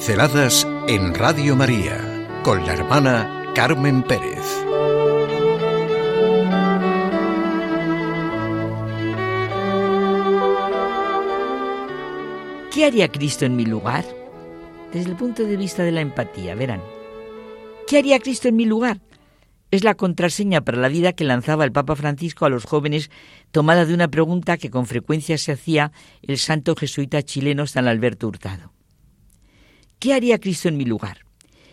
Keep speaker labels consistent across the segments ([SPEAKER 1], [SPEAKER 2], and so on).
[SPEAKER 1] Pinceladas en Radio María con la hermana Carmen Pérez.
[SPEAKER 2] ¿Qué haría Cristo en mi lugar? Desde el punto de vista de la empatía, verán. ¿Qué haría Cristo en mi lugar? Es la contraseña para la vida que lanzaba el Papa Francisco a los jóvenes, tomada de una pregunta que con frecuencia se hacía el santo jesuita chileno San Alberto Hurtado. ¿Qué haría Cristo en mi lugar?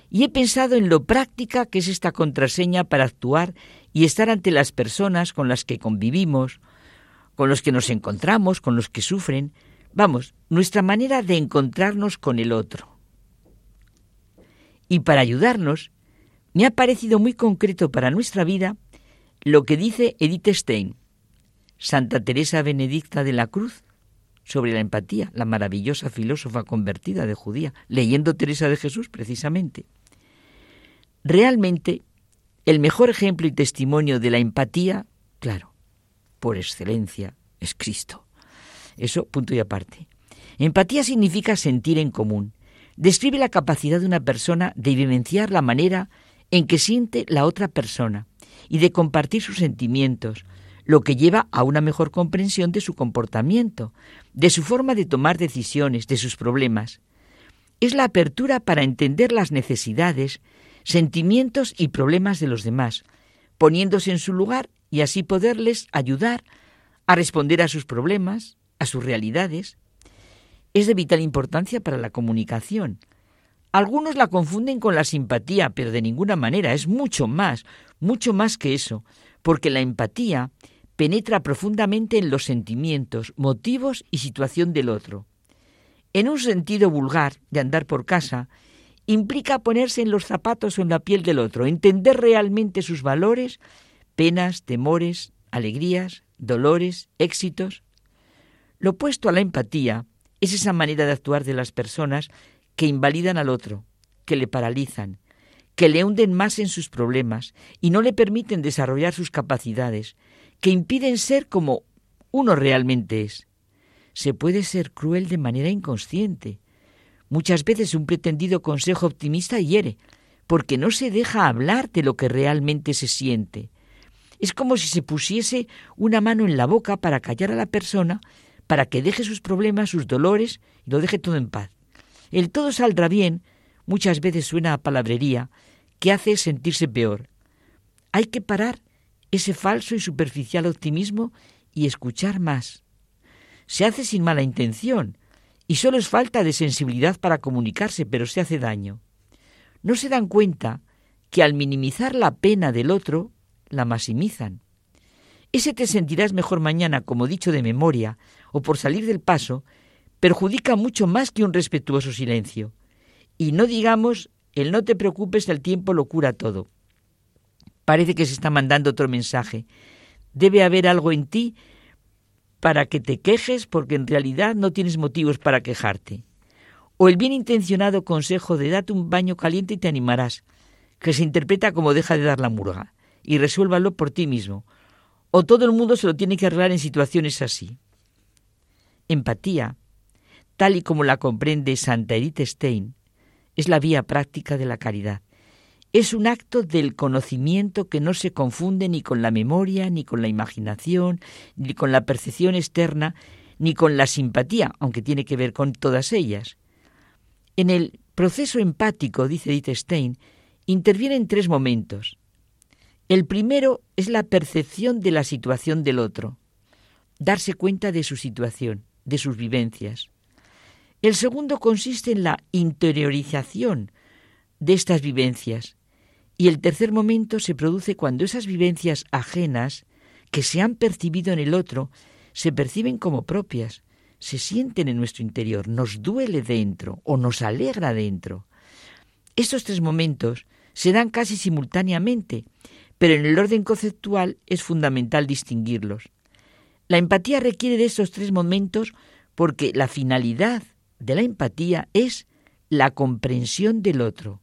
[SPEAKER 2] Y he pensado en lo práctica que es esta contraseña para actuar y estar ante las personas con las que convivimos, con los que nos encontramos, con los que sufren, vamos, nuestra manera de encontrarnos con el otro. Y para ayudarnos, me ha parecido muy concreto para nuestra vida lo que dice Edith Stein, Santa Teresa Benedicta de la Cruz, sobre la empatía, la maravillosa filósofa convertida de judía, leyendo Teresa de Jesús precisamente. Realmente, el mejor ejemplo y testimonio de la empatía, claro, por excelencia, es Cristo. Eso, punto y aparte. Empatía significa sentir en común. Describe la capacidad de una persona de vivenciar la manera en que siente la otra persona y de compartir sus sentimientos, lo que lleva a una mejor comprensión de su comportamiento, de su forma de tomar decisiones, de sus problemas. Es la apertura para entender las necesidades, sentimientos y problemas de los demás, poniéndose en su lugar y así poderles ayudar a responder a sus problemas, a sus realidades. Es de vital importancia para la comunicación. Algunos la confunden con la simpatía, pero de ninguna manera, es mucho más, mucho más que eso, porque la empatía penetra profundamente en los sentimientos, motivos y situación del otro. En un sentido vulgar de andar por casa, implica ponerse en los zapatos o en la piel del otro, entender realmente sus valores, penas, temores, alegrías, dolores, éxitos. Lo opuesto a la empatía es esa manera de actuar de las personas que invalidan al otro, que le paralizan, que le hunden más en sus problemas y no le permiten desarrollar sus capacidades, que impiden ser como uno realmente es. Se puede ser cruel de manera inconsciente. Muchas veces un pretendido consejo optimista hiere, porque no se deja hablar de lo que realmente se siente. Es como si se pusiese una mano en la boca para callar a la persona, para que deje sus problemas, sus dolores y lo deje todo en paz. El todo saldrá bien muchas veces suena a palabrería que hace sentirse peor. Hay que parar ese falso y superficial optimismo y escuchar más. Se hace sin mala intención y solo es falta de sensibilidad para comunicarse, pero se hace daño. No se dan cuenta que al minimizar la pena del otro, la maximizan. Ese te sentirás mejor mañana, como dicho de memoria, o por salir del paso, perjudica mucho más que un respetuoso silencio. Y no digamos el no te preocupes, el tiempo lo cura todo. Parece que se está mandando otro mensaje. Debe haber algo en ti para que te quejes porque en realidad no tienes motivos para quejarte. O el bien intencionado consejo de date un baño caliente y te animarás, que se interpreta como deja de dar la murga, y resuélvalo por ti mismo. O todo el mundo se lo tiene que arreglar en situaciones así. Empatía, tal y como la comprende Santa Edith Stein, es la vía práctica de la caridad. Es un acto del conocimiento que no se confunde ni con la memoria, ni con la imaginación, ni con la percepción externa, ni con la simpatía, aunque tiene que ver con todas ellas. En el proceso empático, dice Edith Stein, intervienen tres momentos. El primero es la percepción de la situación del otro, darse cuenta de su situación, de sus vivencias. El segundo consiste en la interiorización de estas vivencias, y el tercer momento se produce cuando esas vivencias ajenas que se han percibido en el otro se perciben como propias, se sienten en nuestro interior, nos duele dentro o nos alegra dentro. Estos tres momentos se dan casi simultáneamente, pero en el orden conceptual es fundamental distinguirlos. La empatía requiere de estos tres momentos porque la finalidad de la empatía es la comprensión del otro,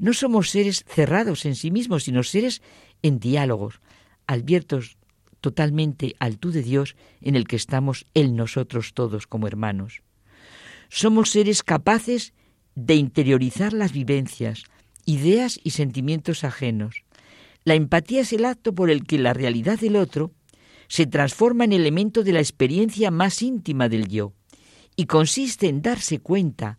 [SPEAKER 2] no somos seres cerrados en sí mismos, sino seres en diálogos, abiertos totalmente al tú de Dios en el que estamos Él nosotros todos como hermanos. Somos seres capaces de interiorizar las vivencias, ideas y sentimientos ajenos. La empatía es el acto por el que la realidad del otro se transforma en elemento de la experiencia más íntima del yo y consiste en darse cuenta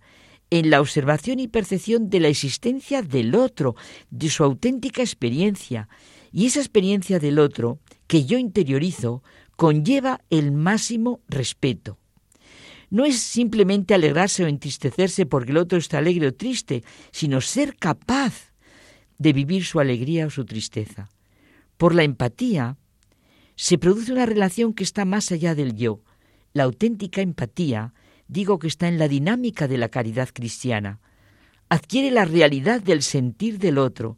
[SPEAKER 2] en la observación y percepción de la existencia del otro, de su auténtica experiencia. Y esa experiencia del otro, que yo interiorizo, conlleva el máximo respeto. No es simplemente alegrarse o entristecerse porque el otro está alegre o triste, sino ser capaz de vivir su alegría o su tristeza. Por la empatía se produce una relación que está más allá del yo. La auténtica empatía digo que está en la dinámica de la caridad cristiana. Adquiere la realidad del sentir del otro.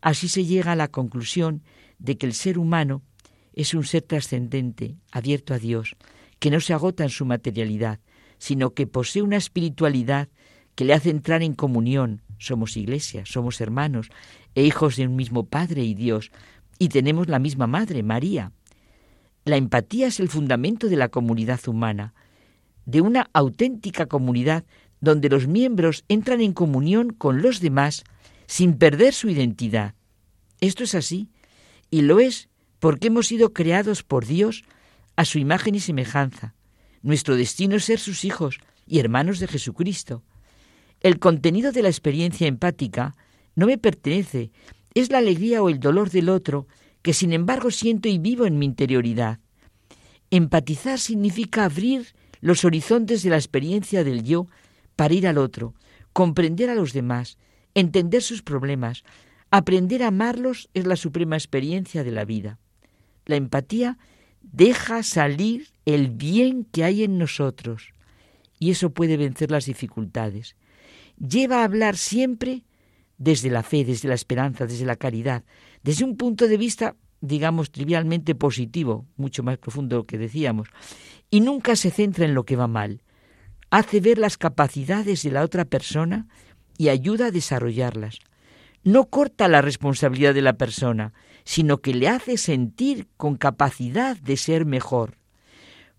[SPEAKER 2] Así se llega a la conclusión de que el ser humano es un ser trascendente, abierto a Dios, que no se agota en su materialidad, sino que posee una espiritualidad que le hace entrar en comunión. Somos iglesia, somos hermanos e hijos de un mismo Padre y Dios, y tenemos la misma Madre, María. La empatía es el fundamento de la comunidad humana de una auténtica comunidad donde los miembros entran en comunión con los demás sin perder su identidad. Esto es así, y lo es porque hemos sido creados por Dios a su imagen y semejanza. Nuestro destino es ser sus hijos y hermanos de Jesucristo. El contenido de la experiencia empática no me pertenece, es la alegría o el dolor del otro que sin embargo siento y vivo en mi interioridad. Empatizar significa abrir los horizontes de la experiencia del yo para ir al otro, comprender a los demás, entender sus problemas, aprender a amarlos es la suprema experiencia de la vida. La empatía deja salir el bien que hay en nosotros y eso puede vencer las dificultades. Lleva a hablar siempre desde la fe, desde la esperanza, desde la caridad, desde un punto de vista digamos, trivialmente positivo, mucho más profundo de lo que decíamos, y nunca se centra en lo que va mal. Hace ver las capacidades de la otra persona y ayuda a desarrollarlas. No corta la responsabilidad de la persona, sino que le hace sentir con capacidad de ser mejor.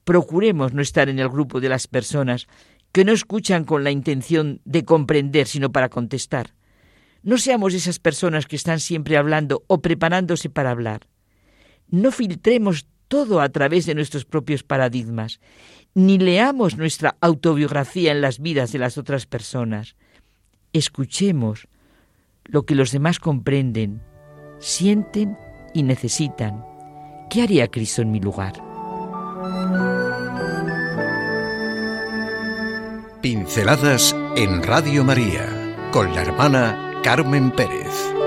[SPEAKER 2] Procuremos no estar en el grupo de las personas que no escuchan con la intención de comprender, sino para contestar. No seamos esas personas que están siempre hablando o preparándose para hablar. No filtremos todo a través de nuestros propios paradigmas, ni leamos nuestra autobiografía en las vidas de las otras personas. Escuchemos lo que los demás comprenden, sienten y necesitan. ¿Qué haría Cristo en mi lugar?
[SPEAKER 1] Pinceladas en Radio María con la hermana Carmen Pérez.